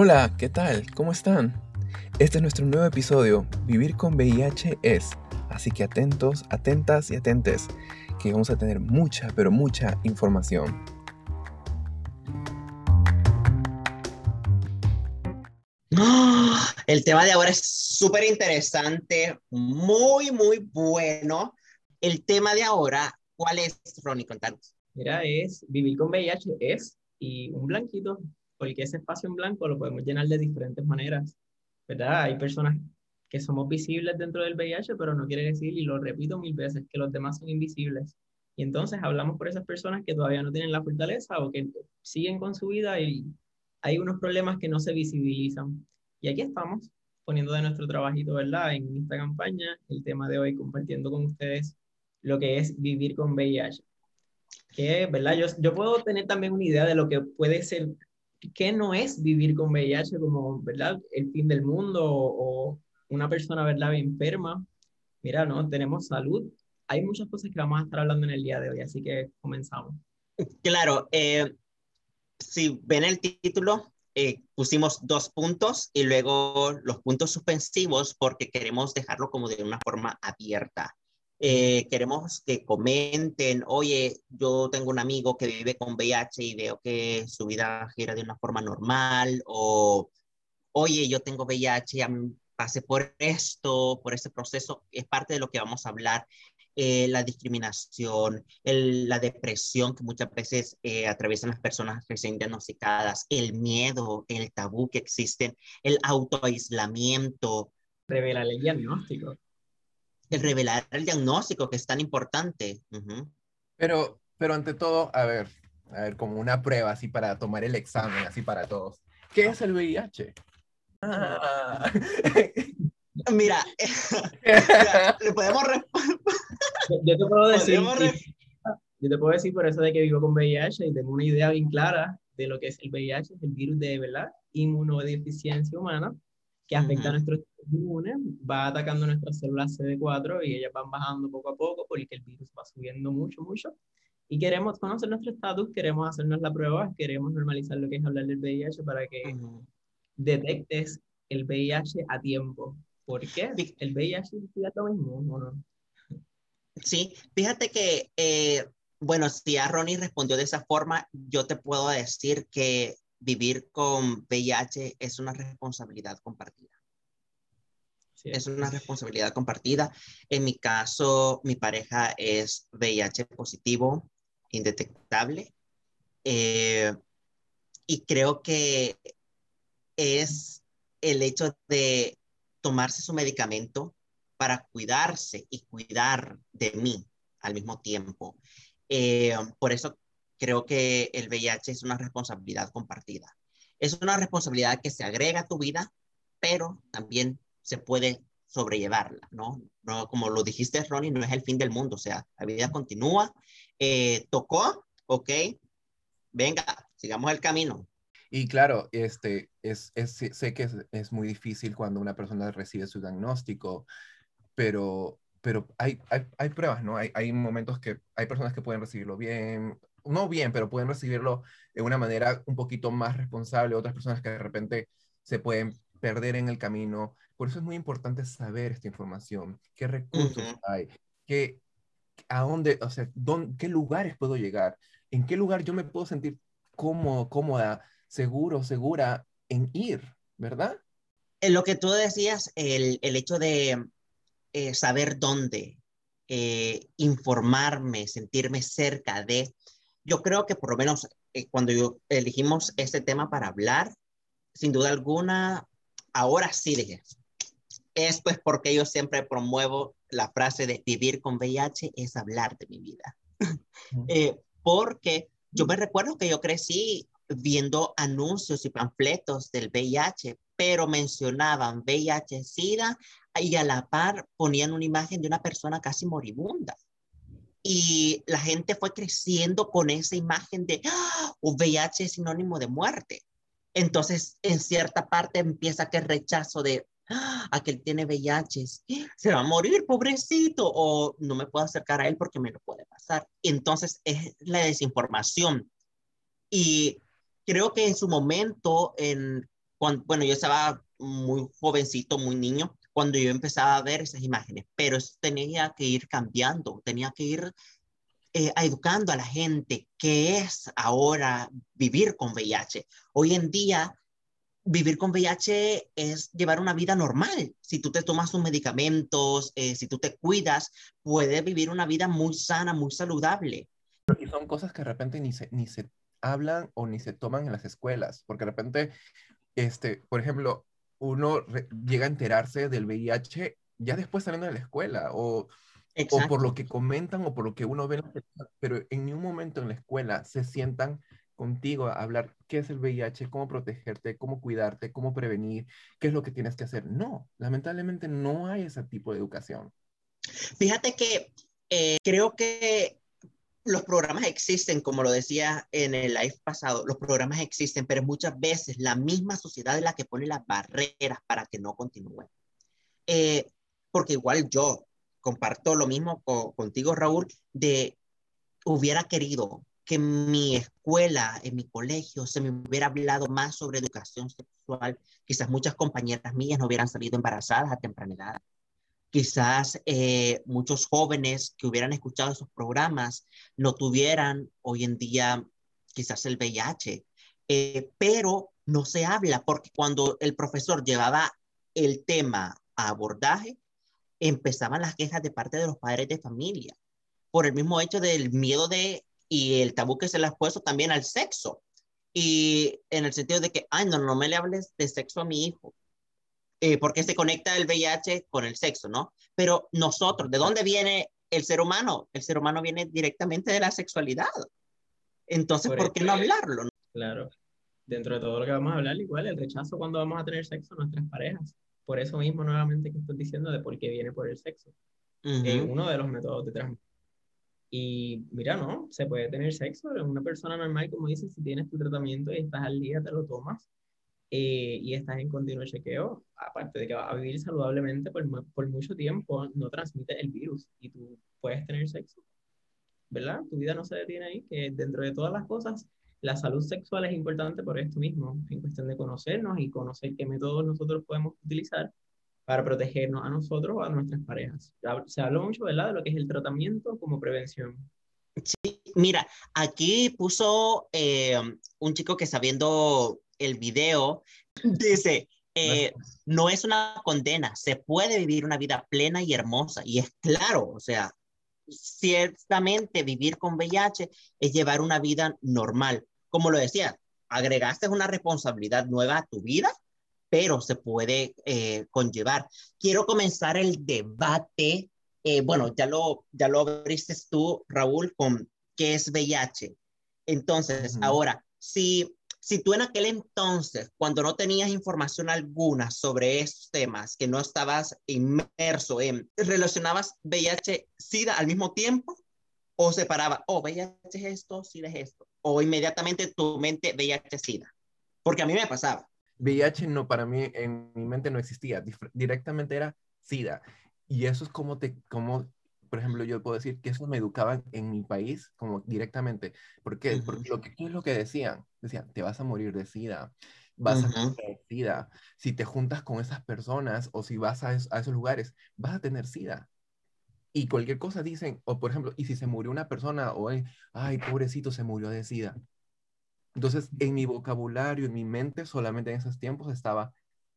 Hola, ¿qué tal? ¿Cómo están? Este es nuestro nuevo episodio, Vivir con VIH es. Así que atentos, atentas y atentes, que vamos a tener mucha, pero mucha información. El tema de ahora es súper interesante, muy, muy bueno. El tema de ahora, ¿cuál es, Ronnie? Contanos. Mira, es vivir con VIH, es, y un blanquito, porque ese espacio en blanco lo podemos llenar de diferentes maneras, ¿verdad? Hay personas que somos visibles dentro del VIH, pero no quiere decir, y lo repito mil veces, que los demás son invisibles. Y entonces hablamos por esas personas que todavía no tienen la fortaleza o que siguen con su vida y hay unos problemas que no se visibilizan. Y aquí estamos, poniendo de nuestro trabajito, ¿verdad? En esta campaña, el tema de hoy, compartiendo con ustedes lo que es vivir con VIH. Que, ¿verdad? Yo, yo puedo tener también una idea de lo que puede ser, que no es vivir con VIH como, ¿verdad? El fin del mundo o, una persona, ¿verdad? Enferma. Mira, ¿no? Tenemos salud. Hay muchas cosas que vamos a estar hablando en el día de hoy, así que comenzamos. Claro, eh, si ven el título, eh, pusimos dos puntos y luego los puntos suspensivos porque queremos dejarlo como de una forma abierta. Eh, queremos que comenten, oye, yo tengo un amigo que vive con VIH y veo que su vida gira de una forma normal, o oye, yo tengo VIH, pasé por esto, por este proceso, es parte de lo que vamos a hablar. Eh, la discriminación, la depresión que muchas veces eh, atraviesan las personas recién diagnosticadas, el miedo, el tabú que existen, el autoaislamiento. Revelar el diagnóstico. El revelar el diagnóstico que es tan importante. Pero, pero ante todo, a ver, a ver, como una prueba así para tomar el examen, así para todos. ¿Qué es el VIH? Ah. Mira, le podemos yo, te puedo decir, yo te puedo decir por eso de que vivo con VIH y tengo una idea bien clara de lo que es el VIH, es el virus de ¿verdad? inmunodeficiencia humana que afecta a nuestros inmunes, va atacando nuestras células CD4 y ellas van bajando poco a poco porque el virus va subiendo mucho, mucho. Y queremos conocer nuestro estatus, queremos hacernos la prueba, queremos normalizar lo que es hablar del VIH para que detectes el VIH a tiempo. ¿Por qué? ¿El VIH es lo mismo o no? Sí, fíjate que, eh, bueno, si a Ronnie respondió de esa forma, yo te puedo decir que vivir con VIH es una responsabilidad compartida. Es una responsabilidad compartida. En mi caso, mi pareja es VIH positivo, indetectable. Eh, y creo que es el hecho de tomarse su medicamento para cuidarse y cuidar de mí al mismo tiempo. Eh, por eso creo que el VIH es una responsabilidad compartida. Es una responsabilidad que se agrega a tu vida, pero también se puede sobrellevarla, ¿no? no como lo dijiste, Ronnie, no es el fin del mundo, o sea, la vida continúa. Eh, tocó, ok, venga, sigamos el camino. Y claro, este, es, es, sé que es, es, muy difícil cuando una persona recibe su diagnóstico, pero, pero hay, hay, hay pruebas, ¿no? Hay, hay momentos que hay personas que pueden recibirlo bien, no bien, pero pueden recibirlo de una manera un poquito más responsable, otras personas que de repente se pueden perder en el camino. Por eso es muy importante saber esta información, qué recursos hay, qué, a dónde, o sea, dónde, qué lugares puedo llegar, en qué lugar yo me puedo sentir cómodo, cómoda seguro, segura en ir, ¿verdad? En lo que tú decías, el, el hecho de eh, saber dónde, eh, informarme, sentirme cerca de, yo creo que por lo menos eh, cuando yo elegimos este tema para hablar, sin duda alguna, ahora sí dije, es porque yo siempre promuevo la frase de vivir con VIH es hablar de mi vida. porque yo me recuerdo que yo crecí viendo anuncios y panfletos del VIH, pero mencionaban VIH-Sida y a la par ponían una imagen de una persona casi moribunda. Y la gente fue creciendo con esa imagen de ¡Ah! VIH es sinónimo de muerte. Entonces, en cierta parte empieza aquel rechazo de ¡Ah! aquel tiene VIH, se va a morir, pobrecito, o no me puedo acercar a él porque me lo puede pasar. Entonces, es la desinformación. Y creo que en su momento, en cuando, bueno, yo estaba muy jovencito, muy niño, cuando yo empezaba a ver esas imágenes, pero eso tenía que ir cambiando, tenía que ir eh, educando a la gente qué es ahora vivir con VIH. Hoy en día, vivir con VIH es llevar una vida normal. Si tú te tomas tus medicamentos, eh, si tú te cuidas, puedes vivir una vida muy sana, muy saludable. Y son cosas que de repente ni se, ni se hablan o ni se toman en las escuelas, porque de repente, este, por ejemplo, uno llega a enterarse del VIH ya después saliendo de la escuela o, o por lo que comentan o por lo que uno ve, pero en ningún momento en la escuela se sientan contigo a hablar qué es el VIH, cómo protegerte, cómo cuidarte, cómo prevenir, qué es lo que tienes que hacer. No, lamentablemente no hay ese tipo de educación. Fíjate que eh, creo que los programas existen, como lo decía en el live pasado, los programas existen, pero muchas veces la misma sociedad es la que pone las barreras para que no continúen. Eh, porque igual yo comparto lo mismo contigo, Raúl, de hubiera querido que mi escuela, en mi colegio, se me hubiera hablado más sobre educación sexual. Quizás muchas compañeras mías no hubieran salido embarazadas a temprana edad quizás eh, muchos jóvenes que hubieran escuchado esos programas no tuvieran hoy en día quizás el VIH, eh, pero no se habla porque cuando el profesor llevaba el tema a abordaje, empezaban las quejas de parte de los padres de familia por el mismo hecho del miedo de y el tabú que se le ha puesto también al sexo. Y en el sentido de que, ay, no, no me le hables de sexo a mi hijo. Eh, porque se conecta el VIH con el sexo, ¿no? Pero nosotros, ¿de dónde viene el ser humano? El ser humano viene directamente de la sexualidad. Entonces, ¿por, qué no hablarlo? Claro. Dentro de todo lo que vamos a hablar, igual el rechazo cuando vamos a tener sexo nuestras parejas. Por eso mismo, nuevamente, que estoy diciendo de por qué viene por el sexo. Es uno de los métodos de transmisión. Y mira, no, se puede tener sexo. Una persona normal, como dices, si tienes tu tratamiento y estás al día, te lo tomas eh, y estás en continuo chequeo, aparte de que vas a vivir saludablemente por, por mucho tiempo, no transmite el virus y tú puedes tener sexo, ¿verdad? Tu vida no se detiene ahí, que dentro de todas las cosas, la salud sexual es importante por esto mismo, en cuestión de conocernos y conocer qué métodos nosotros podemos utilizar para protegernos a nosotros o a nuestras parejas. Se habla mucho, ¿verdad?, de lo que es el tratamiento como prevención. Sí, mira, aquí puso eh, un chico que sabiendo el video, dice, eh, no es una condena, se puede vivir una vida plena y hermosa. Y es claro, o sea, ciertamente vivir con VIH es llevar una vida normal. Como lo decía, agregaste una responsabilidad nueva a tu vida, pero se puede eh, conllevar. Quiero comenzar el debate. Eh, bueno, ya lo, ya lo abriste tú, Raúl, con qué es VIH. Entonces, ahora, si si tú en aquel entonces, cuando no tenías información alguna sobre estos temas, que no estabas inmerso en, relacionabas VIH, SIDA al mismo tiempo, o separaba, oh, VIH es esto, SIDA es esto, o inmediatamente tu mente VIH, SIDA, porque a mí me pasaba. VIH no, para mí, en mi mente no existía, directamente era SIDA. Y eso es como, te, como por ejemplo, yo puedo decir que eso me educaban en mi país como directamente. ¿Por qué? Porque lo que, ¿qué es lo que decían? Decían, te vas a morir de SIDA, vas a morir de SIDA. Si te juntas con esas personas o si vas a, esos lugares, vas a tener SIDA. Y cualquier cosa dicen, o por ejemplo, y si se murió una persona, o ay, pobrecito, se murió de SIDA. Entonces, en mi vocabulario, en mi mente, solamente en esos tiempos estaba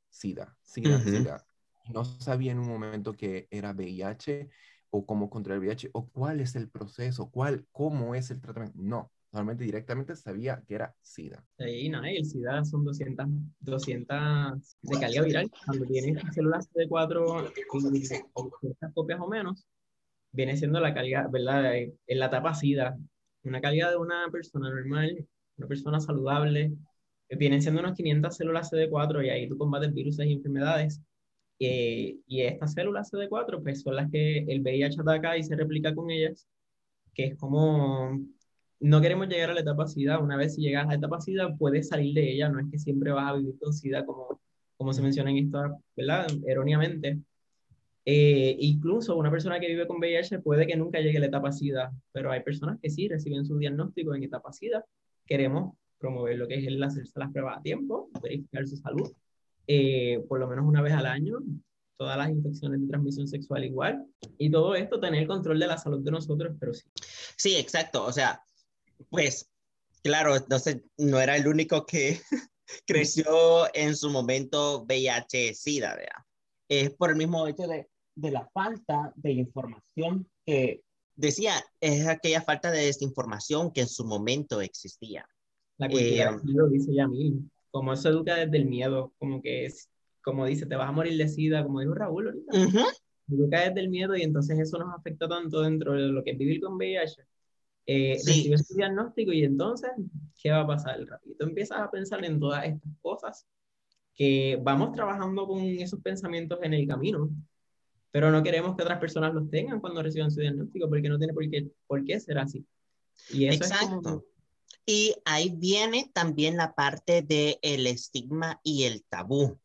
SIDA, SIDA, SIDA. No sabía en un momento que era VIH o cómo contra el VIH o cuál es el proceso, cuál, cómo es el tratamiento. No, solamente directamente sabía que era SIDA. Sí, no, el SIDA son 200, 200 de carga viral. Cuando tienes células CD4 y copias o menos, viene siendo la carga, ¿verdad? En la etapa SIDA, una carga de una persona normal, una persona saludable, vienen siendo unas 500 células CD4 y ahí tú combates virus y enfermedades eh, y estas células CD4 pues, son las que el VIH ataca y se replica con ellas, que es como no queremos llegar a la etapa SIDA. Una vez si llegas a la etapa SIDA, puedes salir de ella. No es que siempre vas a vivir con SIDA, como, como se menciona en esto, ¿verdad? Erróneamente. Eh, incluso una persona que vive con VIH puede que nunca llegue a la etapa SIDA, pero hay personas que sí reciben su diagnóstico en etapa SIDA. Queremos promover lo que es el hacerse las pruebas a tiempo, verificar su salud, eh, por lo menos una vez al año, todas las infecciones de transmisión sexual igual, y todo esto tener control de la salud de nosotros, pero sí. Sí, exacto, o sea, pues, claro, entonces no era el único que creció en su momento VIH-Sida, ¿verdad? Es por el mismo hecho de, de la falta de información que decía, es aquella falta de desinformación que en su momento existía. La cultura eh, lo dice Yamil, como eso educa desde el miedo, como que es, como dice, te vas a morir de sida, como dijo Raúl ahorita. Educa desde el miedo y entonces eso nos afecta tanto dentro de lo que es vivir con VIH. Eh, sí. Recibes diagnóstico y entonces, ¿qué va a pasar? Rápido empiezas a pensar en todas estas cosas que vamos trabajando con esos pensamientos en el camino, pero no queremos que otras personas los tengan cuando reciban su diagnóstico porque no tiene por qué, por qué ser así. Y eso Exacto. Y ahí viene también la parte del el estigma y el tabú.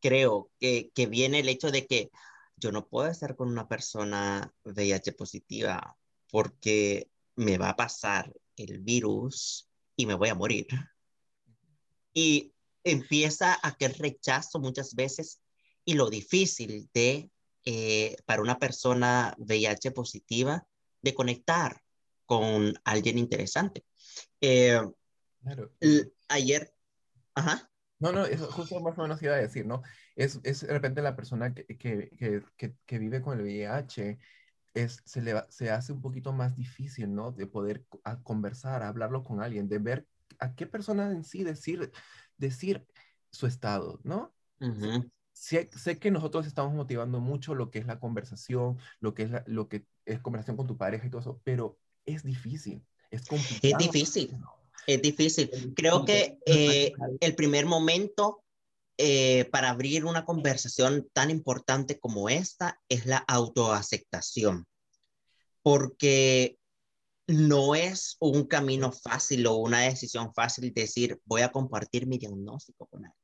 Creo que, que viene el hecho de que yo no puedo estar con una persona VIH positiva porque me va a pasar el virus y me voy a morir. Y empieza a que rechazo muchas veces y lo difícil de, eh, para una persona VIH positiva, de conectar con alguien interesante. Eh, ayer, ajá. No, no, eso justo más o menos iba a decir, ¿no? Es, es de repente la persona que, que, que, que vive con el VIH, es, se, le, se hace un poquito más difícil, ¿no? De poder conversar, hablarlo con alguien, de ver a qué persona en sí decir, decir su estado, ¿no? sé, sé, que nosotros estamos motivando mucho lo que es la conversación, lo que es, lo que es conversación con tu pareja y todo eso, pero es difícil. Es complicado. Es difícil. Es difícil. Creo que eh, el primer momento eh, para abrir una conversación tan importante como esta es la autoaceptación. Porque no es un camino fácil o una decisión fácil decir voy a compartir mi diagnóstico con alguien.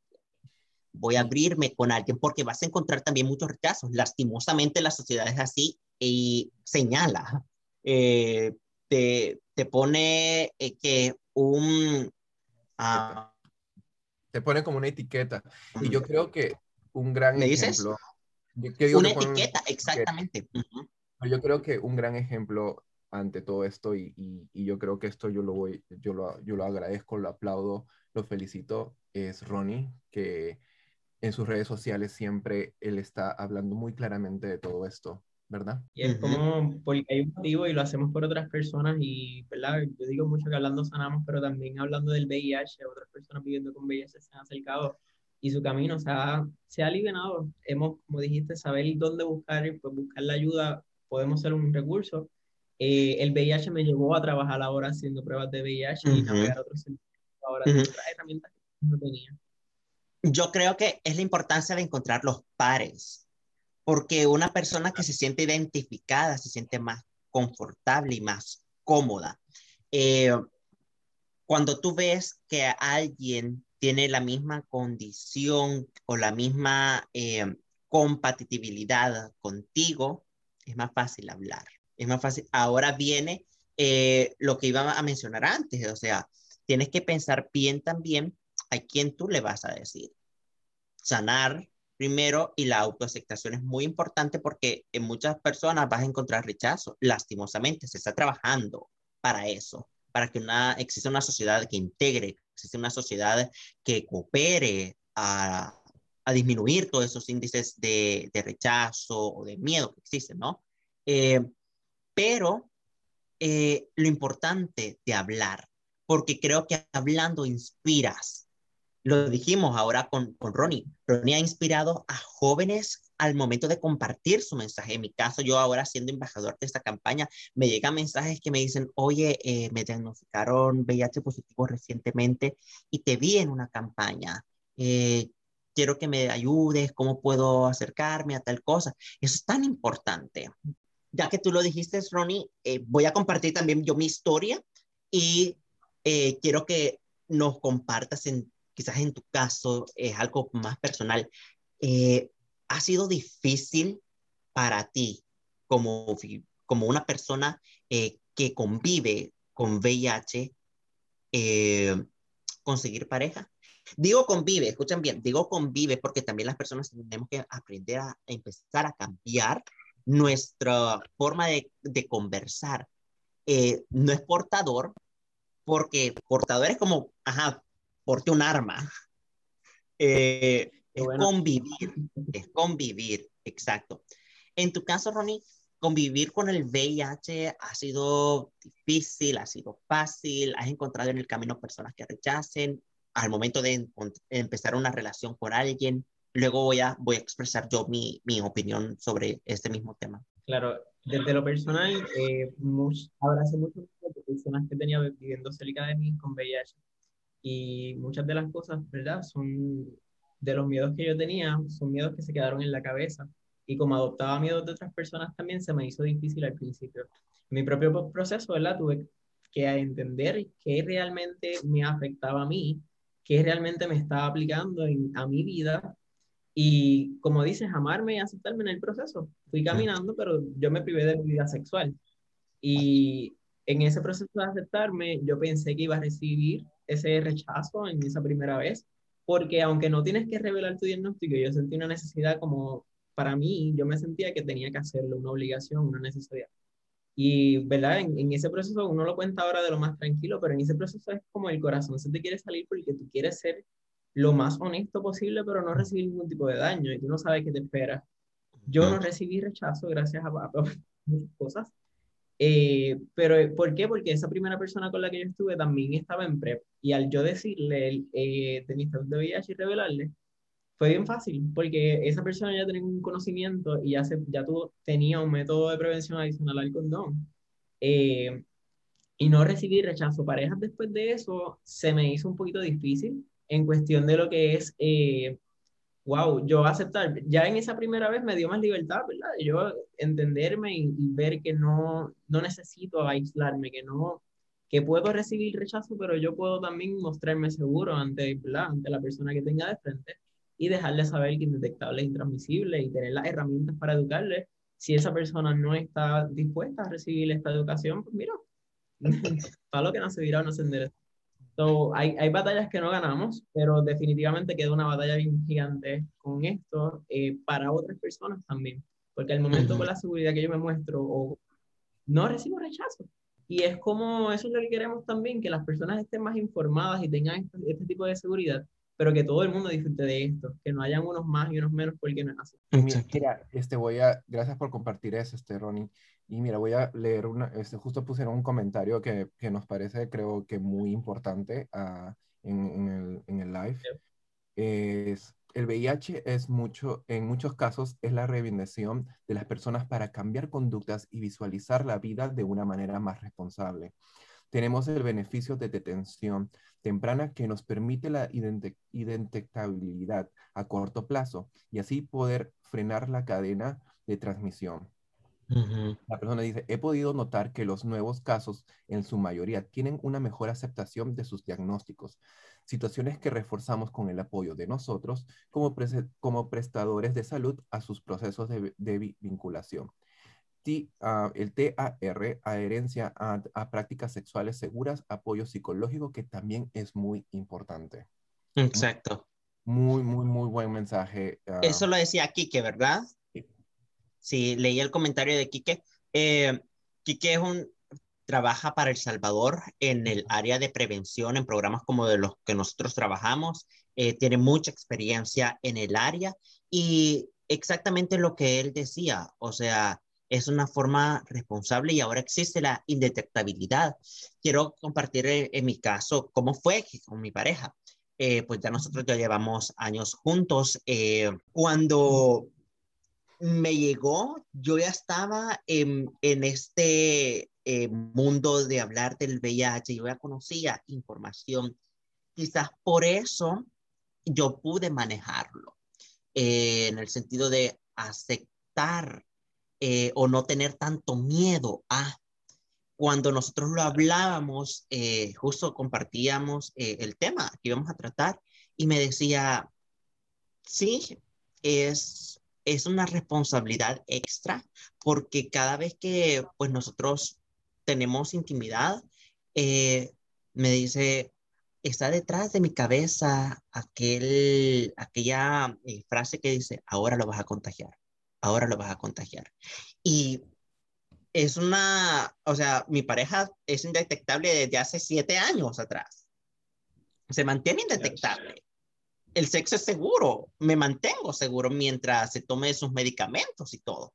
Voy a abrirme con alguien porque vas a encontrar también muchos rechazos. Lastimosamente la sociedad es así y señala. Eh, te, pone eh, que un... Ah, te pone como una etiqueta. Y yo creo que un gran ¿Me ejemplo... Dices? una etiqueta, exactamente. Yo creo que un gran ejemplo ante todo esto, y, y, yo creo que esto yo lo voy, yo lo, yo lo agradezco, lo aplaudo, lo felicito, es Ronnie, que en sus redes sociales siempre él está hablando muy claramente de todo esto. ¿Verdad? Y es como, porque hay un motivo y lo hacemos por otras personas y, ¿verdad? Yo digo mucho que hablando sanamos, pero también hablando del VIH, otras personas viviendo con VIH se han acercado y su camino se ha, se ha aliviado. Hemos, como dijiste, saber dónde buscar y pues buscar la ayuda, podemos ser un recurso. Eh, el VIH me llevó a trabajar ahora haciendo pruebas de VIH y navegar otros ahora otras herramientas que no tenía. Yo creo que es la importancia de encontrar los pares porque una persona que se siente identificada se siente más confortable y más cómoda. Eh, cuando tú ves que alguien tiene la misma condición o la misma eh, compatibilidad contigo, es más fácil hablar. Es más fácil. Ahora viene eh, lo que iba a mencionar antes, o sea, tienes que pensar bien también a quién tú le vas a decir. Sanar primero y la autoaceptación es muy importante porque en muchas personas vas a encontrar rechazo. Lastimosamente, se está trabajando para eso, para que una, exista una sociedad que integre, existe una sociedad que coopere a, a disminuir todos esos índices de, de, rechazo o de miedo que existen, ¿no? Eh, pero eh, lo importante de hablar, porque creo que hablando inspiras, lo dijimos ahora con, con Ronnie. Ronnie ha inspirado a jóvenes al momento de compartir su mensaje. En mi caso, yo ahora siendo embajador de esta campaña, me llegan mensajes que me dicen, oye, eh, me diagnosticaron VIH positivo recientemente y te vi en una campaña. Eh, quiero que me ayudes, cómo puedo acercarme a tal cosa. Eso es tan importante. Ya que tú lo dijiste, Ronnie, eh, voy a compartir también yo mi historia y quiero que nos compartas en quizás en tu caso es algo más personal, eh, ¿ha sido difícil para ti como, como una persona eh, que convive con VIH, eh, conseguir pareja. Digo convive, escuchen bien, digo convive porque también las personas tenemos que aprender a, empezar a cambiar nuestra forma de, de conversar. No es portador, porque portador es como, ajá, porte un arma. Eh, es convivir, es convivir, exacto. En tu caso, Ronnie, convivir con el VIH ha sido difícil, ha sido fácil, has encontrado en el camino personas que rechacen al momento de empezar una relación con alguien. Luego voy a, voy a expresar yo mi, mi opinión sobre este mismo tema. Claro, desde lo personal, eh, hace mucho personas que tenía viviendo cerca de mí con VIH y muchas de las cosas, ¿verdad? Son de los miedos que yo tenía, son miedos que se quedaron en la cabeza y como adoptaba miedos de otras personas también se me hizo difícil al principio. En mi propio proceso, ¿verdad? Tuve que entender qué realmente me afectaba a mí, qué realmente me estaba aplicando en, a mi vida y como dices, amarme y aceptarme en el proceso. Fui caminando, pero yo me privé de mi vida sexual. Y en ese proceso de aceptarme, yo pensé que iba a recibir ese rechazo en esa primera vez, porque aunque no tienes que revelar tu diagnóstico, yo sentí una necesidad como, para mí, yo me sentía que tenía que hacerlo, una obligación, una necesidad. Y, ¿verdad? En, en, ese proceso uno lo cuenta ahora de lo más tranquilo, pero en ese proceso es como el corazón se te quiere salir porque tú quieres ser lo más honesto posible, pero no recibir ningún tipo de daño y tú no sabes qué te espera. Yo no recibí rechazo gracias a, muchas cosas. Eh, pero ¿por qué? Porque esa primera persona con la que yo estuve también estaba en PrEP. Y al yo decirle eh, de mi estado de VIH y revelarle, fue bien fácil, porque esa persona ya tenía un conocimiento y ya, se, ya tú, tenía un método de prevención adicional al condón. Eh, y no recibí rechazo. Parejas después de eso se me hizo un poquito difícil en cuestión de lo que es, eh, wow, yo aceptar, ya en esa primera vez me dio más libertad, ¿verdad? Yo entenderme y, ver que no, no necesito aislarme, que no, que puedo recibir rechazo, pero yo puedo también mostrarme seguro ante, ante la persona que tenga de frente y dejarle saber que indetectable es intransmisible y tener las herramientas para educarle. Si esa persona no está dispuesta a recibir esta educación, pues mira, para lo que no se dirá no se endereza. So, hay, hay batallas que no ganamos, pero definitivamente queda una batalla bien gigante con esto eh, para otras personas también. Porque al momento con la seguridad que yo me muestro, o, no recibo rechazo. Y es como eso es lo que queremos también, que las personas estén más informadas y tengan este, este, tipo de seguridad, pero que todo el mundo disfrute de esto, que no hayan unos más y unos menos porque no es así. Mira, este voy a, gracias por compartir eso, este Ronnie. Y mira, voy a leer una, este, justo pusieron un comentario que, que nos parece, creo que muy importante uh, en, en, el, en, el, live. Es, el VIH es mucho, en muchos casos es la reivindicación de las personas para cambiar conductas y visualizar la vida de una manera más responsable. Tenemos el beneficio de detención temprana que nos permite la identificabilidad a corto plazo y así poder frenar la cadena de transmisión. La persona dice, he podido notar que los nuevos casos en su mayoría tienen una mejor aceptación de sus diagnósticos, situaciones que reforzamos con el apoyo de nosotros como, como prestadores de salud a sus procesos de, de vinculación. T, uh, el TAR, adherencia a, a, prácticas sexuales seguras, apoyo psicológico, que también es muy importante. Exacto. Muy, muy, muy buen mensaje. Uh, Eso lo decía Kike, ¿verdad? Sí, leí el comentario de Quique. Eh, Quique es un, trabaja para El Salvador en el área de prevención, en programas como de los que nosotros trabajamos. Eh, tiene mucha experiencia en el área y exactamente lo que él decía, o sea, es una forma responsable y ahora existe la indetectabilidad. Quiero compartir en, en mi caso cómo fue con mi pareja. Eh, pues ya nosotros ya llevamos años juntos. Eh, cuando me llegó, yo ya estaba en, en este eh, mundo de hablar del VIH, yo ya conocía información. Quizás por eso yo pude manejarlo, eh, en el sentido de aceptar eh, o no tener tanto miedo a cuando nosotros lo hablábamos, justo compartíamos el tema que íbamos a tratar y me decía, sí, es es una responsabilidad extra porque cada vez que pues nosotros tenemos intimidad, eh, me dice, está detrás de mi cabeza aquel, aquella eh, frase que dice, ahora lo vas a contagiar, ahora lo vas a contagiar. Y es una, o sea, mi pareja es indetectable desde hace siete años atrás. Se mantiene indetectable. El sexo es seguro, me mantengo seguro mientras se tome sus medicamentos y todo.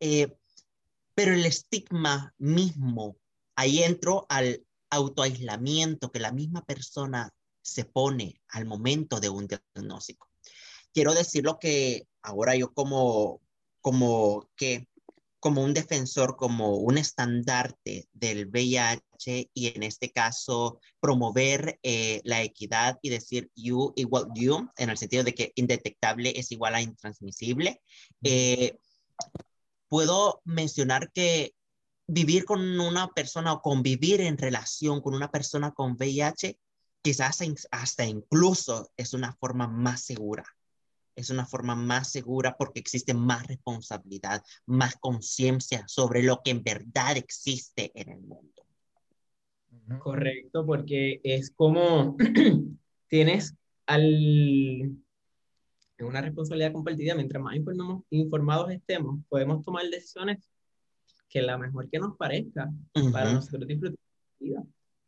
Eh, pero el estigma mismo, ahí entro al autoaislamiento que la misma persona se pone al momento de un diagnóstico. Quiero decirlo que ahora yo como, como que como un defensor, como un estandarte del VIH y en este caso promover eh, la equidad y decir you igual you, en el sentido de que indetectable es igual a intransmisible. Eh, puedo mencionar que vivir con una persona o convivir en relación con una persona con VIH quizás hasta incluso es una forma más segura es una forma más segura porque existe más responsabilidad, más conciencia sobre lo que en verdad existe en el mundo. Correcto, porque es como tienes al una responsabilidad compartida, mientras más informados estemos, podemos tomar decisiones que la mejor que nos parezca para nosotros disfrutar vida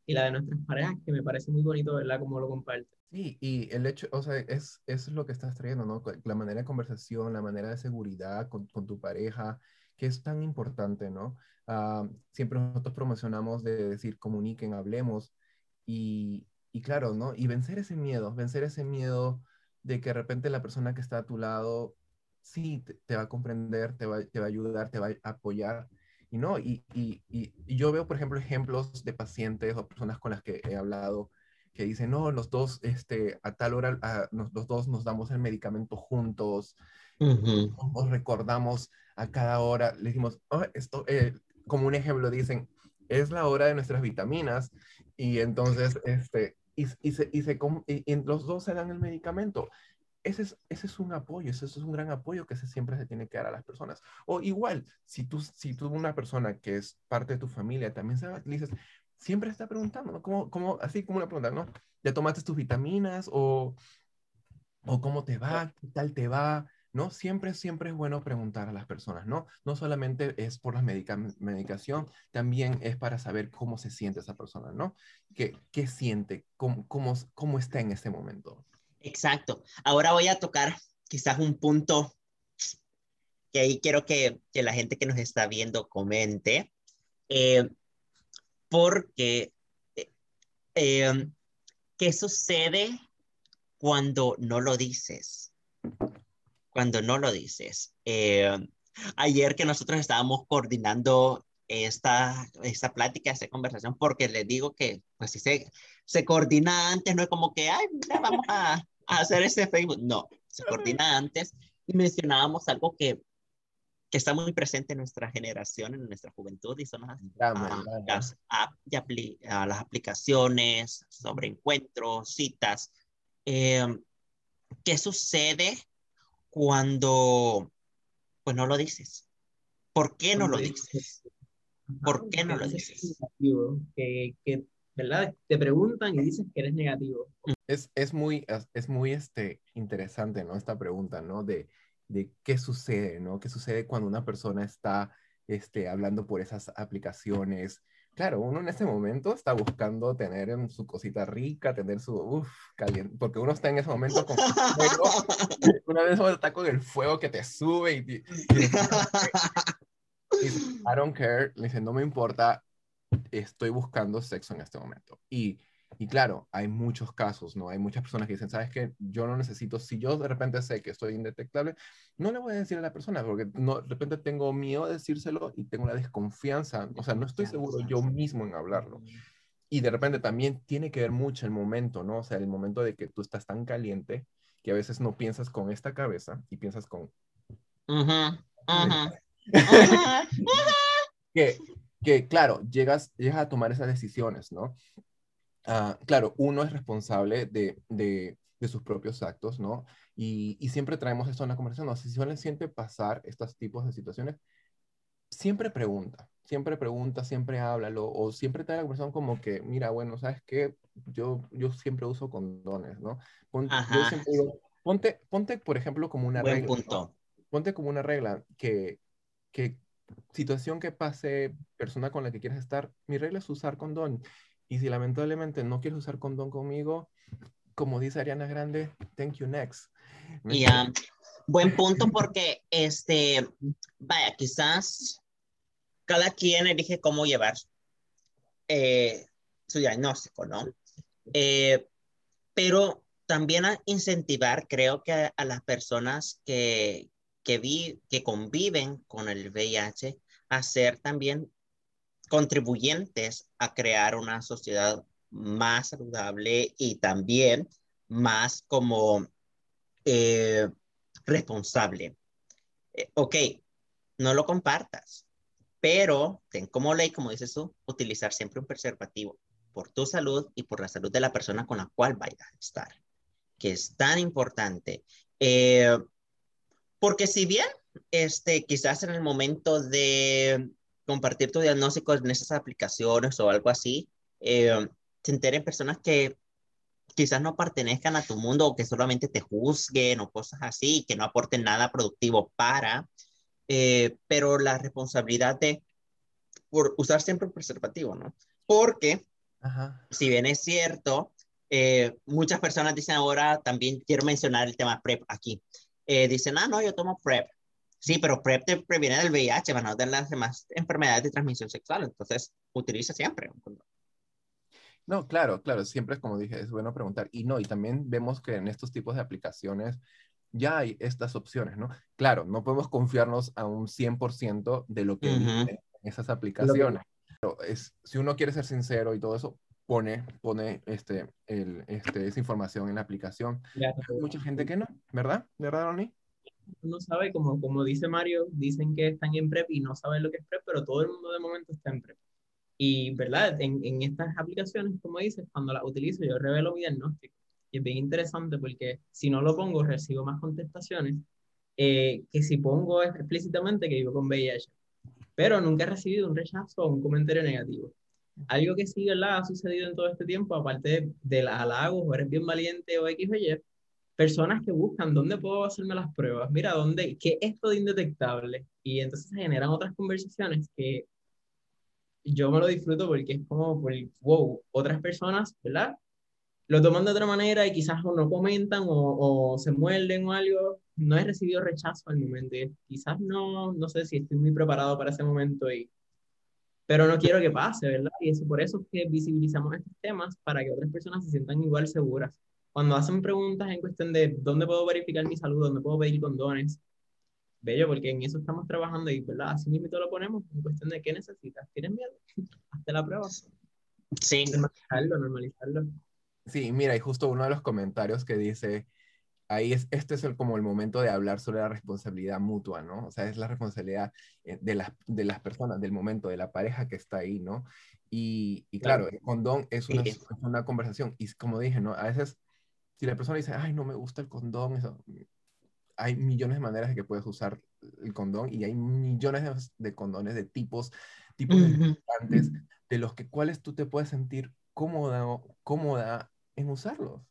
y la de nuestras parejas, que me parece muy bonito, ¿verdad? Como lo comparte. Sí, y el hecho, o sea, es, es lo que estás trayendo, ¿no? La manera de conversación, la manera de seguridad con, con tu pareja, que es tan importante, ¿no? Ah, siempre nosotros promocionamos de decir, comuniquen, hablemos, y, y claro, ¿no? Y vencer ese miedo, vencer ese miedo de que de repente la persona que está a tu lado, sí, te, va a comprender, te va, te va, a ayudar, te va a apoyar, y no, y, y, y, yo veo, por ejemplo, ejemplos de pacientes o personas con las que he hablado que dicen, no, los dos, este, a tal hora, los dos nos damos el medicamento juntos, nos recordamos a cada hora, le decimos, oh, esto, eh", como un ejemplo, dicen, es la hora de nuestras vitaminas, y entonces, este, y, y, se, y, se, y, los dos se dan el medicamento. Ese es, ese es un apoyo, ese es un gran apoyo que se, siempre se tiene que dar a las personas. O igual, si tú, si tú una persona que es parte de tu familia también le dices, siempre está preguntando, ¿no? Como, como, así como una pregunta, ¿no? ¿Ya tomaste tus vitaminas? ¿O, o cómo te va? ¿Qué tal te va? ¿No? Siempre, siempre es bueno preguntar a las personas, ¿no? No solamente es por la medicación, también es para saber cómo se siente esa persona, ¿no? ¿Qué, qué siente? ¿Cómo, cómo, cómo está en ese momento? Exacto. Ahora voy a tocar quizás un punto que ahí quiero que, que la gente que nos está viendo comente. Eh, porque, eh, em, ¿qué sucede cuando no lo dices? Cuando no lo dices. Em, ayer que nosotros estábamos coordinando esta, esta plática, esta conversación, porque les digo que, pues si se, se coordina antes, no es como que, ay, vamos a, a hacer ese Facebook. No, se coordina antes y mencionábamos algo que que está muy presente en nuestra generación, en nuestra juventud, y son las, ah, las, ah, las aplicaciones sobre encuentros, citas. Em, ¿Qué sucede cuando pues no lo dices? ¿Por qué no lo dices? ¿Por qué no lo dices? Que, que, ¿verdad? Te preguntan y dices que eres negativo. Es, es muy, es muy este, interesante, ¿no? Esta pregunta, ¿no? De, de qué sucede, ¿no? ¿Qué sucede cuando una persona está este, hablando por esas aplicaciones? Claro, uno en ese momento está buscando tener su cosita rica, tener su, uff, caliente, porque uno está en ese momento con fuego, una vez está con el fuego que te sube y, y, I don't care, me dice, no me importa, estoy buscando sexo en este momento. Y y claro, hay muchos casos, ¿no? Hay muchas personas que dicen, ¿sabes qué? Yo no necesito, si yo de repente sé que estoy indetectable, no le voy a decir a la persona, porque no, de repente tengo miedo de decírselo y tengo la desconfianza, o sea, no estoy seguro yo mismo en hablarlo. Y de repente también tiene que ver mucho el momento, ¿no? O sea, el momento de que tú estás tan caliente que a veces no piensas con esta cabeza y piensas con... que, que, claro, llegas, llegas a tomar esas decisiones, ¿no? Ah, claro, uno es responsable de, de, de, sus propios actos, ¿no? Y, y, siempre traemos esto en la conversación, ¿no? Si le siente pasar estos tipos de situaciones, siempre pregunta, siempre pregunta, siempre háblalo, o siempre da la conversación como que, mira, bueno, ¿sabes qué? Yo, yo siempre uso condones, ¿no? yo siempre digo, ponte, ponte, por ejemplo, como una Buen regla. punto. Ponte como una regla que, que situación que pase, persona con la que quieres estar, mi regla es usar condón. Y si lamentablemente no quieres usar condón conmigo, como dice Ariana Grande, thank you next. Ya, buen punto porque, este, vaya, quizás cada quien elige cómo llevar eh, su diagnóstico, ¿no? Eh, pero también a incentivar, creo que a, a las personas que, que, vi, que conviven con el VIH a ser también contribuyentes a crear una sociedad más saludable y también más como eh, responsable. Eh, ok, no lo compartas, pero ten como ley, como dices tú, utilizar siempre un preservativo por tu salud y por la salud de la persona con la cual vayas a estar, que es tan importante. Eh, porque si bien, este, quizás en el momento de compartir tu diagnóstico en esas aplicaciones o algo así, eh, se enteren personas que quizás no pertenezcan a tu mundo o que solamente te juzguen o cosas así, que no aporten nada productivo para, eh, pero la responsabilidad de por usar siempre un preservativo, ¿no? Porque, Ajá. si bien es cierto, eh, muchas personas dicen ahora, también quiero mencionar el tema PrEP aquí, eh, dicen, ah, no, yo tomo PrEP. Sí, pero PrEP te previene del VIH, van a de las demás enfermedades de transmisión sexual, entonces utiliza siempre un condón. No, claro, claro, siempre es como dije, es bueno preguntar. Y no, y también vemos que en estos tipos de aplicaciones ya hay estas opciones, ¿no? Claro, no podemos confiarnos a un 100% de lo que Ujú. dicen esas aplicaciones. Pero es, si uno quiere ser sincero y todo eso, pone, pone este, el, este, esa información en la aplicación. Ya, Hay mucha gente que no, ¿verdad? ¿Verdad, Ronnie? Uno sabe, como, como dice Mario, dicen que están en PrEP y no saben lo que es PrEP, pero todo el mundo de momento está en PrEP. Y, ¿verdad? En, en estas aplicaciones, como dices, cuando las utilizo, yo revelo mi diagnóstico. Y es bien interesante porque si no lo pongo, recibo más contestaciones eh, que si pongo explícitamente que vivo con VIH. Pero nunca he recibido un rechazo o un comentario negativo. Algo que sí. Ha sucedido en todo este tiempo, aparte de, del halago, o eres bien valiente o X o Y, personas que buscan dónde puedo hacerme las pruebas, mira, dónde, qué es esto de indetectable. Y entonces se generan otras conversaciones que yo me lo disfruto porque es como, por, wow, otras personas, ¿verdad? Lo toman de otra manera y quizás o no comentan o, o se muerden o algo. No he recibido rechazo al momento. y quizás no, no sé si estoy muy preparado para ese momento y pero no quiero que pase, ¿verdad? Y eso, por eso es que visibilizamos estos temas para que otras personas se sientan igual seguras. Cuando hacen preguntas en cuestión de dónde puedo verificar mi salud, dónde puedo pedir condones, bello, porque en eso estamos trabajando y, ¿verdad? Así mismo lo ponemos en cuestión de qué necesitas. ¿Tienes miedo? Hazte la prueba. Sí, Normalizarlo, normalizarlo. Sí, mira, y justo uno de los comentarios que dice, ahí es, este es el, como el momento de hablar sobre la responsabilidad mutua, ¿no? O sea, es la responsabilidad eh, de las, de las personas, del momento, de la pareja que está ahí, ¿no? Y, y claro, Claro. el condón es una, Sí. es una conversación, y como dije, ¿no? A veces, si la persona dice, ay, no me gusta el condón, eso, hay millones de maneras de que puedes usar el condón, y hay millones de, de condones de tipos, tipos de Ujú. lubricantes, de los que cuáles tú te puedes sentir cómoda, cómoda en usarlos.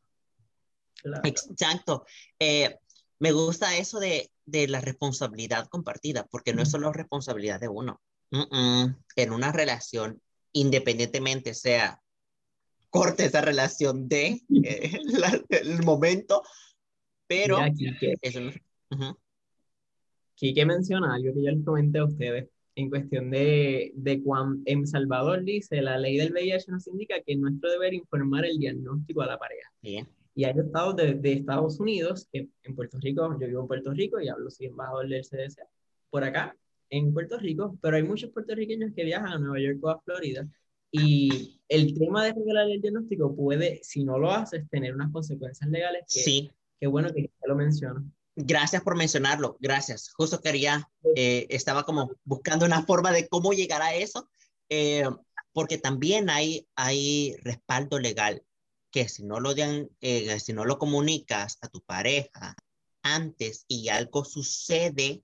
Claro. Exacto. Eh, me gusta eso de, de la responsabilidad compartida, porque no es solo responsabilidad de uno. Mm, mm. En una relación, independientemente sea corte esa relación de eh, la- el momento, pero Mira, Quique, eso no- Ujú. Quique menciona algo que yo les comenté a ustedes en cuestión de, de cuando en Salvador dice, la ley del VIH nos indica que es nuestro deber informar el diagnóstico a la pareja. Bien. Y hay estados de, de Estados Unidos, que en Puerto Rico, yo vivo en Puerto Rico y hablo soy embajador del CDC, por acá, en Puerto Rico, pero hay muchos puertorriqueños que viajan a Nueva York o a Florida. Y el tema de revelar el diagnóstico puede, si no lo haces, tener unas consecuencias legales que, Sí, que bueno que te lo menciono. gracias por mencionarlo, gracias. Justo quería, eh, estaba como buscando una forma de cómo llegar a eso, eh, porque también hay, hay respaldo legal, que si no lo, dian- eh, si no lo comunicas a tu pareja antes y algo sucede,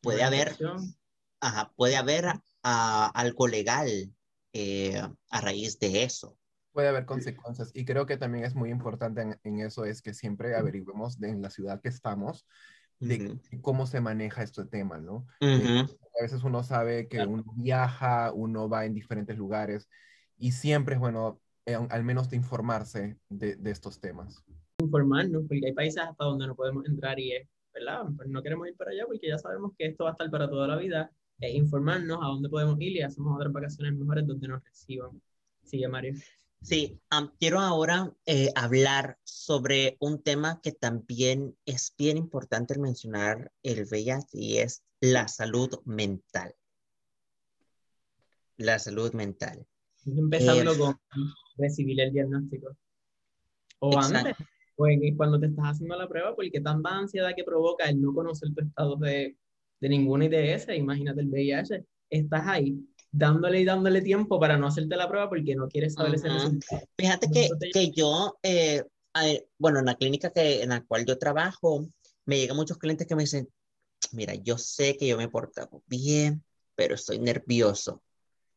puede haber, ajá, puede haber algo legal eh, a raíz de eso. Puede haber consecuencias y creo que también es muy importante en, eso es que siempre averiguemos de, en la ciudad que estamos de cómo se maneja este tema, ¿no? Eh, a veces uno sabe que uno viaja, uno va en diferentes lugares y siempre es bueno eh, al menos de informarse de, de, estos temas. Informarnos, porque hay países hasta donde no podemos entrar y es, ¿verdad? Pues no queremos ir para allá porque ya sabemos que esto va a estar para toda la vida. Es informarnos a dónde podemos ir y hacemos otras vacaciones mejores donde nos reciban. Sigue, Mario. Sí, quiero ahora eh, hablar sobre un tema que también es bien importante mencionar el VIH y es la salud mental. La salud mental. Empezando con recibir el diagnóstico. O antes, o cuando te estás haciendo la prueba, porque tanta ansiedad que provoca el no conocer tu estado de, de ninguna IDS, imagínate el VIH, estás ahí dándole y dándole tiempo para no hacerte la prueba porque no quieres saber ese resultado. Fíjate que, que yo, eh, bueno, en la clínica que, en la cual yo trabajo, me llegan muchos clientes que me dicen, mira, yo sé que yo me he portado bien, pero estoy nervioso.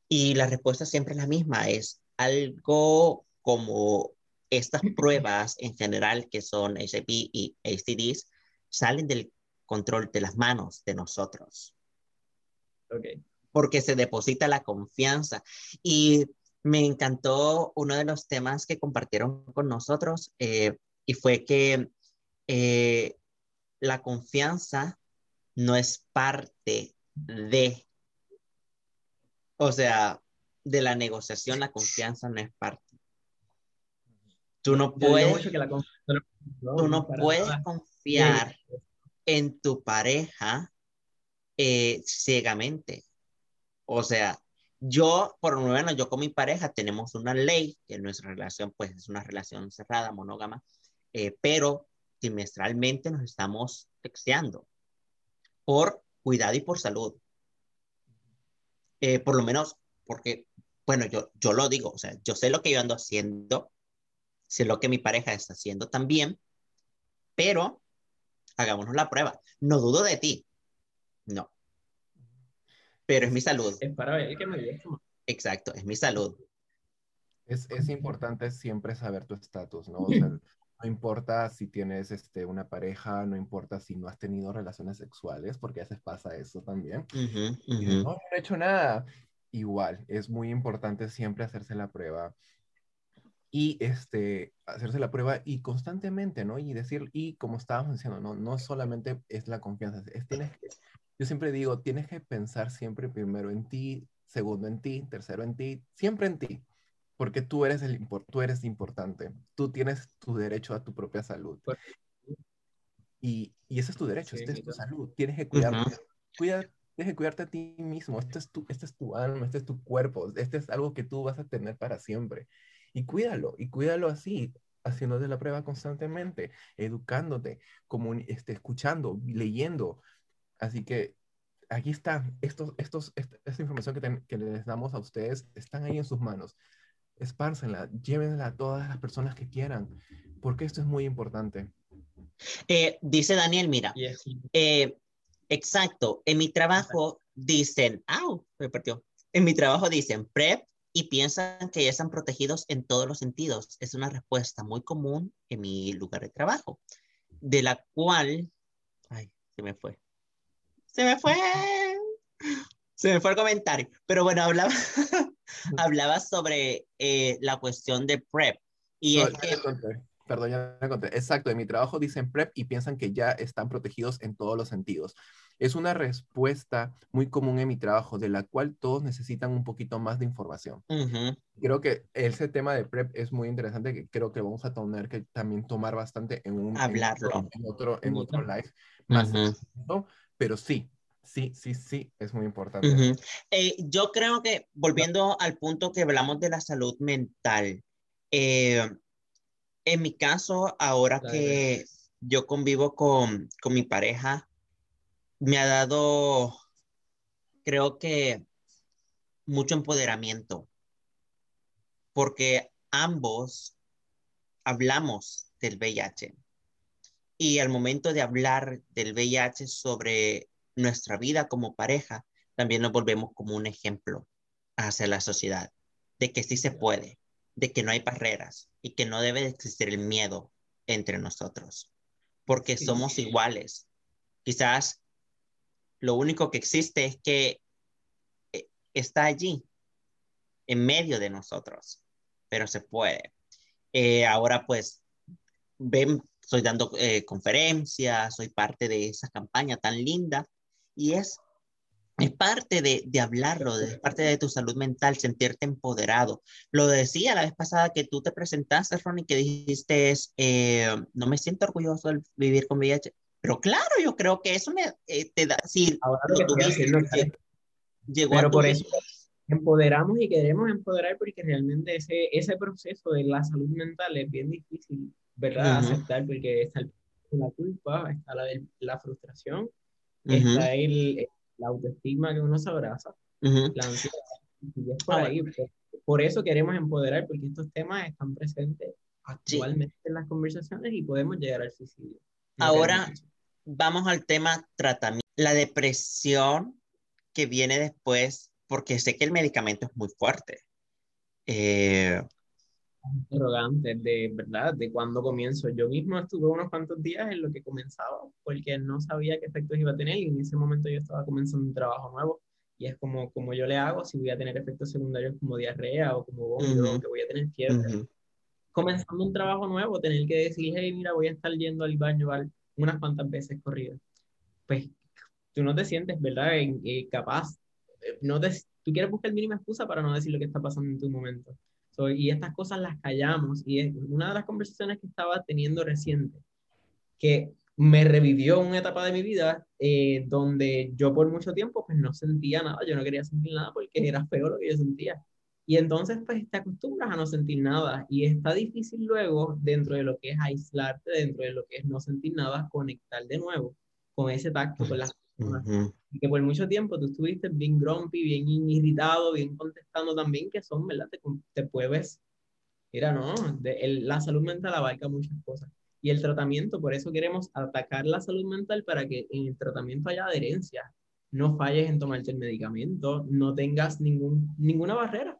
Y la respuesta siempre es la misma, es algo como estas pruebas en general que son HIV y STDs salen del control de las manos de nosotros. Okay porque se deposita la confianza. Y me encantó uno de los temas que compartieron con nosotros eh, y fue que eh, la confianza no es parte de, o sea, de la negociación, la confianza no es parte. Tú no puedes, tú no puedes confiar en tu pareja eh, ciegamente. O sea, yo, por lo menos, yo con mi pareja tenemos una ley, que nuestra relación, pues, es una relación cerrada, monógama, eh, pero trimestralmente nos estamos texteando por cuidado y por salud. Eh, por lo menos, porque, bueno, yo, yo lo digo, o sea, yo sé lo que yo ando haciendo, sé lo que mi pareja está haciendo también, pero hagámonos la prueba. No dudo de ti. No, pero es mi salud. Es para ver que me Exacto, es mi salud. Es, es importante siempre saber tu estatus, ¿no? O sea, no importa si tienes este, una pareja, no importa si no has tenido relaciones sexuales, porque a veces pasa eso también. no, no he hecho nada. Igual, es muy importante siempre hacerse la prueba y este, hacerse la prueba y constantemente, ¿no? Y decir, y como estábamos diciendo, no, no solamente es la confianza, es tienes que yo siempre digo, tienes que pensar siempre primero en ti, segundo en ti, tercero en ti, siempre en ti, porque tú eres, el, tú eres importante, tú tienes tu derecho a tu propia salud. Y, y ese es tu derecho, esta es tu salud, tienes que cuidarte. Cuida, tienes que cuidarte a ti mismo, este es, tu, este es tu alma, este es tu cuerpo, este es algo que tú vas a tener para siempre. Y cuídalo, y cuídalo así, haciéndote la prueba constantemente, educándote, como, este, escuchando, leyendo, Así que aquí está, estos, estos, esta, información que, que, les damos a ustedes están ahí en sus manos. Espárcenla, llévenla a todas las personas que quieran, porque esto es muy importante. Eh, dice Daniel, mira, eh, exacto, en mi trabajo dicen, ¡au! Me partió. En mi trabajo dicen PrEP y piensan que ya están protegidos en todos los sentidos. Es una respuesta muy común en mi lugar de trabajo, de la cual, ay, se me fue se me fue. Se me fue el comentario. Pero bueno, hablaba, hablaba sobre eh, la cuestión de PrEP. Y es que... Perdón, ya me conté. Exacto, en mi trabajo dicen PrEP y piensan que ya están protegidos en todos los sentidos. Es una respuesta muy común en mi trabajo, de la cual todos necesitan un poquito más de información. Creo que ese tema de PrEP es muy interesante, que creo que vamos a tener que también tomar bastante en un... Hablarlo. En, otro, en otro live. Más pero sí, sí, sí, sí, es muy importante. Eh, yo creo que, volviendo al punto que hablamos de la salud mental, eh, en mi caso, ahora que yo convivo con, con mi pareja, me ha dado, creo que, mucho empoderamiento, porque ambos hablamos del VIH. Y al momento de hablar del VIH sobre nuestra vida como pareja, también nos volvemos como un ejemplo hacia la sociedad de que sí se puede, de que no hay barreras y que no debe existir el miedo entre nosotros, porque somos iguales. Quizás lo único que existe es que eh, está allí, en medio de nosotros, pero se puede. Eh, ahora pues, ven, estoy dando eh, conferencias, soy parte de esa campaña tan linda y es es parte de, hablarlo, es parte de tu salud mental, sentirte empoderado. Lo decía la vez pasada que tú te presentaste, Ronnie, que dijiste, eh, no me siento orgulloso de vivir con VIH, pero claro, yo creo que eso me, eh, te da, sí, Ahora lo que dices, llegó pero por eso empoderamos y queremos empoderar porque realmente ese, ese proceso de la salud mental es bien difícil, ¿verdad? Aceptar porque está la culpa, está la, la frustración, está el la autoestima que uno se abraza, la ansiedad. Y es por, ahí, por, eso queremos empoderar, porque estos temas están presentes actualmente en las conversaciones y podemos llegar al suicidio. Ahora vamos al tema tratamiento. La depresión que viene después, porque sé que el medicamento es muy fuerte. Eh, interrogantes de verdad, de cuándo comienzo. Yo mismo estuve unos cuantos días en lo que comenzaba, porque no sabía qué efectos iba a tener y en ese momento yo estaba comenzando un trabajo nuevo y es como, como yo le hago, si voy a tener efectos secundarios como diarrea o como vómito, que voy a tener fiebre. Comenzando un trabajo nuevo, tener que decir, hey, mira, voy a estar yendo al baño unas cuantas veces corridas. Pues tú no te sientes, ¿verdad? Eh, capaz, eh, no te, tú quieres buscar mínima excusa para no decir lo que está pasando en tu momento y estas cosas las callamos. Y es una de las conversaciones que estaba teniendo reciente, que me revivió una etapa de mi vida eh, donde yo por mucho tiempo pues no sentía nada, yo no quería sentir nada porque era feo lo que yo sentía. Y entonces pues te acostumbras a no sentir nada y está difícil luego dentro de lo que es aislarte, dentro de lo que es no sentir nada, conectar de nuevo con ese tacto, con las y que por mucho tiempo tú estuviste bien grumpy, bien irritado, bien contestando también, que son, ¿verdad? Te, te puedes, mira, no, de, la salud mental abarca muchas cosas. Y el tratamiento, por eso queremos atacar la salud mental para que en el tratamiento haya adherencia, no falles en tomarte el medicamento, no tengas ningún, ninguna barrera,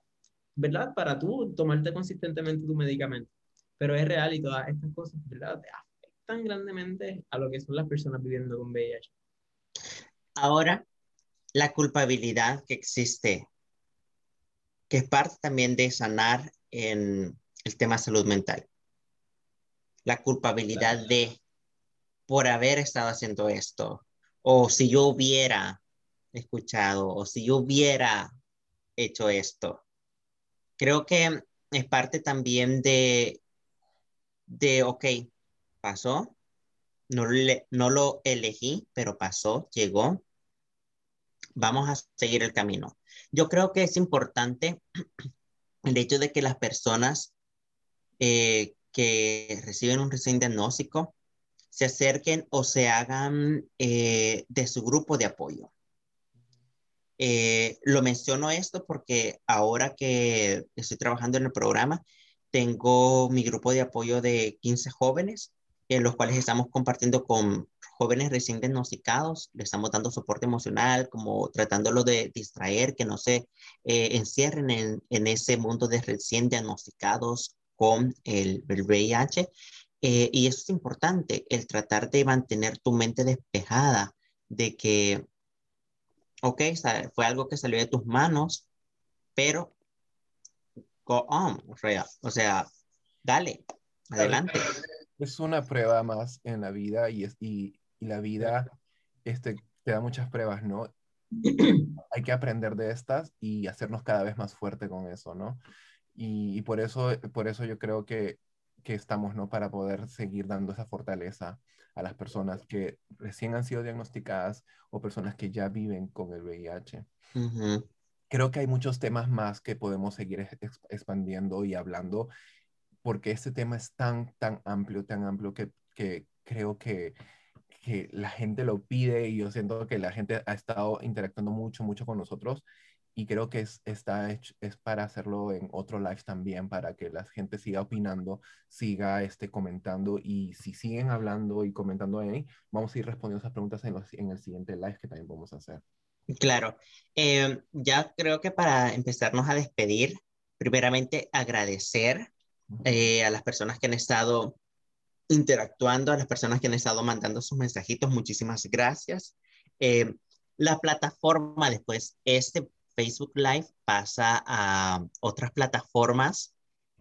¿verdad? Para tú tomarte consistentemente tu medicamento. Pero es real y todas estas cosas, ¿verdad? Te afectan grandemente a lo que son las personas viviendo con VIH. Ahora, la culpabilidad que existe, que es parte también de sanar en el tema salud mental. La culpabilidad de por haber estado haciendo esto, o si yo hubiera escuchado, o si yo hubiera hecho esto. Creo que es parte también de, de ok, pasó, no, no lo elegí, pero pasó, llegó. Vamos a seguir el camino. Yo creo que es importante el hecho de que las personas eh, que reciben un recién diagnóstico se acerquen o se hagan eh, de su grupo de apoyo. Eh, lo menciono esto porque ahora que estoy trabajando en el programa, tengo mi grupo de apoyo de 15 jóvenes en los cuales estamos compartiendo con jóvenes recién diagnosticados, le estamos dando soporte emocional, como tratándolo de distraer, que no se eh, encierren en, en, ese mundo de recién diagnosticados con el, VIH. Eh, y eso es importante, el tratar de mantener tu mente despejada de que, ok, fue algo que salió de tus manos, pero go on, o sea, dale, adelante es una prueba más en la vida y, es, y, y la vida este, te da muchas pruebas, ¿no? Hay que aprender de estas y hacernos cada vez más fuerte con eso, ¿no? Y, y, por, eso, por eso yo creo que, que estamos, ¿no? Para poder seguir dando esa fortaleza a las personas que recién han sido diagnosticadas o personas que ya viven con el VIH. Creo que hay muchos temas más que podemos seguir expandiendo y hablando porque este tema es tan, tan amplio, tan amplio que, que creo que, que la gente lo pide y yo siento que la gente ha estado interactuando mucho, mucho con nosotros y creo que es, está hecho, es para hacerlo en otro live también, para que la gente siga opinando, siga este, comentando y si siguen hablando y comentando ahí, vamos a ir respondiendo esas preguntas en, los, en el siguiente live que también vamos a hacer. Claro. Eh, ya creo que para empezarnos a despedir, primeramente agradecer eh, a las personas que han estado interactuando, a las personas que han estado mandando sus mensajitos. Muchísimas gracias. Eh, la plataforma después, este Facebook Live pasa a otras plataformas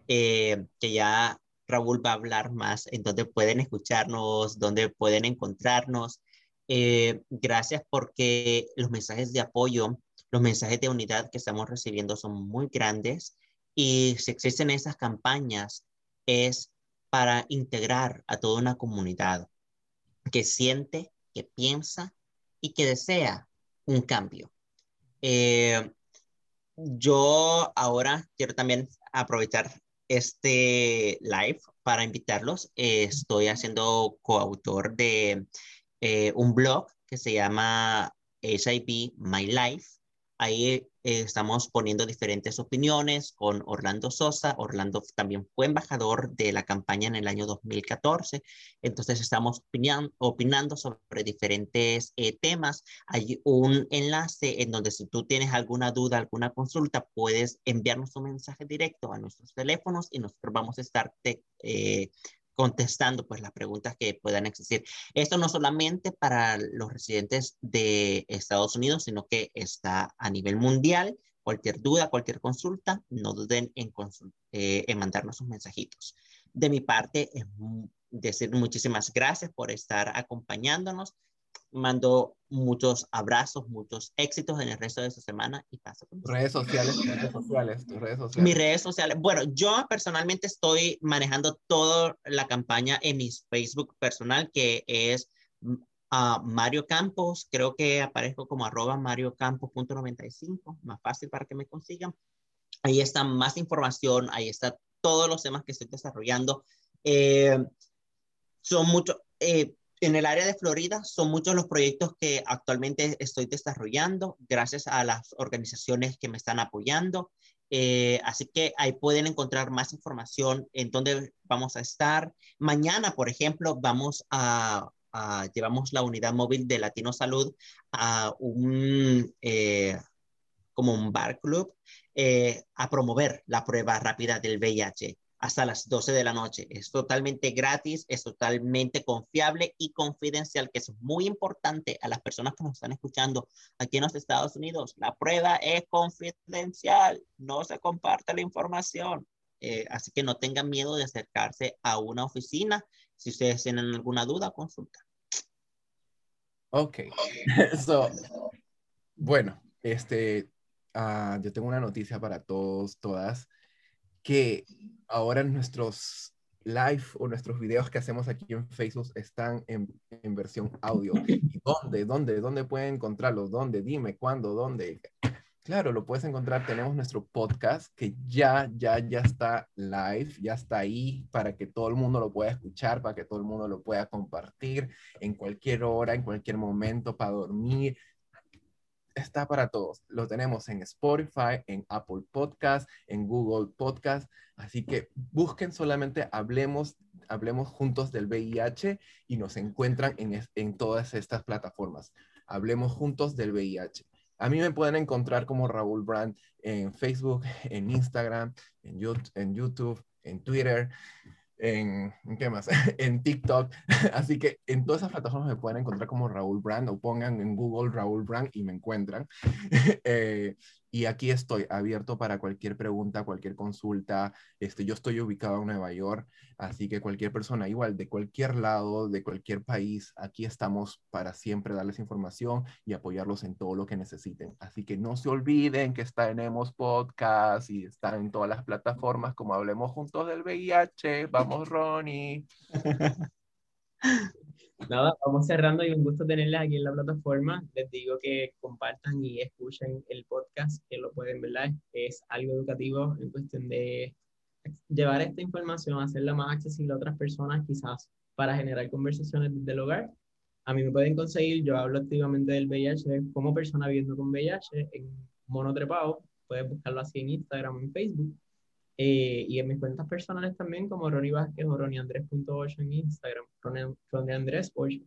que ya Raúl va a hablar más en donde pueden escucharnos, donde pueden encontrarnos. gracias porque los mensajes de apoyo los mensajes de unidad que estamos recibiendo son muy grandes y si existen esas campañas es para integrar a toda una comunidad que siente, que piensa y que desea un cambio. Eh, yo ahora quiero también aprovechar este live para invitarlos. estoy haciendo coautor de eh, un blog que se llama HIV My Life Ahí eh, estamos poniendo diferentes opiniones con Orlando Sosa. Orlando también fue embajador de la campaña en el año 2014. Entonces estamos opinando sobre diferentes eh, temas. Hay un enlace en donde si tú tienes alguna duda, alguna consulta, puedes enviarnos un mensaje directo a nuestros teléfonos y nosotros vamos a estar eh, contestando pues las preguntas que puedan existir. Esto no solamente para los residentes de Estados Unidos, sino que está a nivel mundial. Cualquier duda, cualquier consulta, no duden en, eh, en mandarnos sus mensajitos. De mi parte, es decir muchísimas gracias por estar acompañándonos mando muchos abrazos, muchos éxitos en el resto de su semana y paso con redes sociales, redes sociales, tus redes sociales. Mis redes sociales. Bueno, yo personalmente estoy manejando toda la campaña en mi Facebook personal, que es uh, Mario Campos. Creo que aparezco como arroba mariocampos.95, más fácil para que me consigan. Ahí está más información, ahí está todos los temas que estoy desarrollando. Eh, son muchos, eh, en el área de Florida son muchos los proyectos que actualmente estoy desarrollando gracias a las organizaciones que me están apoyando. Eh, así que ahí pueden encontrar más información en dónde vamos a estar. Mañana, por ejemplo, vamos a, llevamos la unidad móvil de Latino Salud a un, eh, como un bar club eh, a promover la prueba rápida del VIH hasta las 12 de la noche. Es totalmente gratis, es totalmente confiable y confidencial, que es muy importante a las personas que nos están escuchando aquí en los Estados Unidos. La prueba es confidencial, no se comparte la información. Eh, así que no tengan miedo de acercarse a una oficina. Si ustedes tienen alguna duda, consulta. Ok. bueno, este, uh, yo tengo una noticia para todos, todas que ahora nuestros live o nuestros videos que hacemos aquí en Facebook están en, en versión audio. ¿Y dónde? ¿Dónde? ¿Dónde pueden encontrarlos? ¿Dónde? Dime, ¿cuándo? ¿Dónde? Claro, lo puedes encontrar. Tenemos nuestro podcast que ya, ya, ya está live, ya está ahí para que todo el mundo lo pueda escuchar, para que todo el mundo lo pueda compartir en cualquier hora, en cualquier momento, para dormir, está para todos. Lo tenemos en Spotify, en Apple Podcast, en Google Podcast. Así que busquen solamente Hablemos, Hablemos Juntos del VIH y nos encuentran en, todas estas plataformas. Hablemos Juntos del VIH. A mí me pueden encontrar como Raúl Brand en Facebook, en Instagram, en YouTube, en Twitter en, ¿qué más? en TikTok. Así que en todas esas plataformas me pueden encontrar como Raúl Brand o pongan en Google Raúl Brand y me encuentran. eh, y aquí estoy abierto para cualquier pregunta, cualquier consulta. Este, yo estoy ubicado en Nueva York, así que cualquier persona, igual de cualquier lado, de cualquier país, aquí estamos para siempre darles información y apoyarlos en todo lo que necesiten. Así que no se olviden que tenemos podcast y están en todas las plataformas como Hablemos Juntos del VIH. Vamos, Ronnie. Nada, vamos cerrando y un gusto tenerles aquí en la plataforma. Les digo que compartan y escuchen el podcast, que lo pueden ver, es algo educativo en cuestión de llevar esta información, hacerla más accesible a otras personas, quizás para generar conversaciones desde el hogar. A mí me pueden conseguir, yo hablo activamente del VIH como persona viviendo con VIH en Monotrepado, pueden buscarlo así en Instagram, en Facebook. Eh, y en mis cuentas personales también, como Ronnie Vázquez o Ronnie Andrés.8 en Instagram, Ronnie, Andrés 8.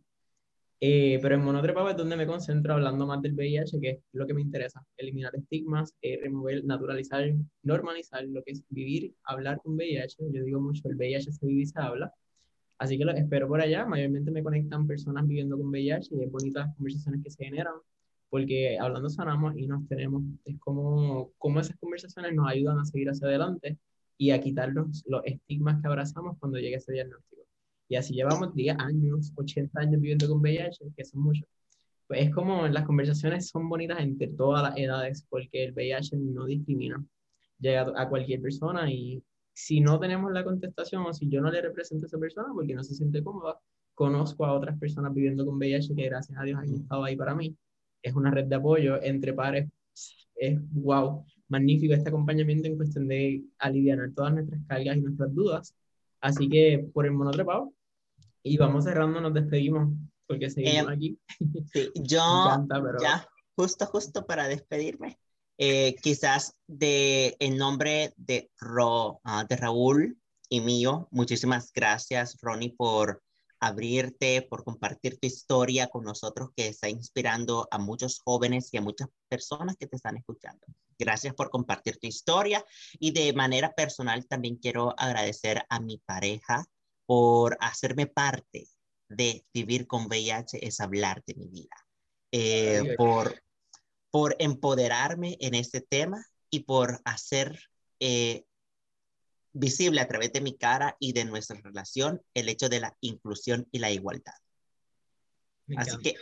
Eh, pero en monotrepado es donde me concentro hablando más del VIH, que es lo que me interesa, eliminar estigmas, eh, remover, naturalizar, normalizar lo que es vivir, hablar con VIH. Yo digo mucho, el VIH se vive y se habla. Así que lo espero por allá. Mayormente me conectan personas viviendo con VIH y es bonitas las conversaciones que se generan, porque hablando sanamos y nos tenemos. Es como, como esas conversaciones nos ayudan a seguir hacia adelante y a quitar los, los estigmas que abrazamos cuando llegue ese diagnóstico. Y así llevamos 10 años, 80 años viviendo con VIH, que son muchos. Pues es como las conversaciones son bonitas entre todas las edades, porque el VIH no discrimina. Llega a cualquier persona y si no tenemos la contestación o si yo no le represento a esa persona porque no se siente cómoda, conozco a otras personas viviendo con VIH que gracias a Dios han estado ahí para mí. Es una red de apoyo entre pares. Es wow, magnífico este acompañamiento en cuestión de aliviar todas nuestras cargas y nuestras dudas. Así que por el monotrepado, y vamos cerrando, nos despedimos, porque seguimos Eh, aquí. Sí, yo encanta, pero- ya, justo, justo para despedirme, eh, quizás de en nombre de, Ro, ah, de Raúl y mío, muchísimas gracias, Ronnie, por abrirte, por compartir tu historia con nosotros, que está inspirando a muchos jóvenes y a muchas personas que te están escuchando. Gracias por compartir tu historia y de manera personal también quiero agradecer a mi pareja por hacerme parte de vivir con VIH es hablar de mi vida, Eh, por, por empoderarme en este tema y por hacer eh, visible a través de mi cara y de nuestra relación el hecho de la inclusión y la igualdad. Me Así encanta. que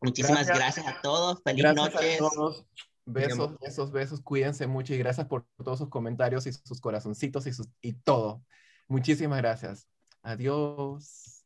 muchísimas Gracias. gracias, a todos, feliz Gracias noches. a todos. Besos, besos, besos. Cuídense mucho y gracias por todos sus comentarios y sus corazoncitos y, sus, y todo. Muchísimas gracias. Adiós.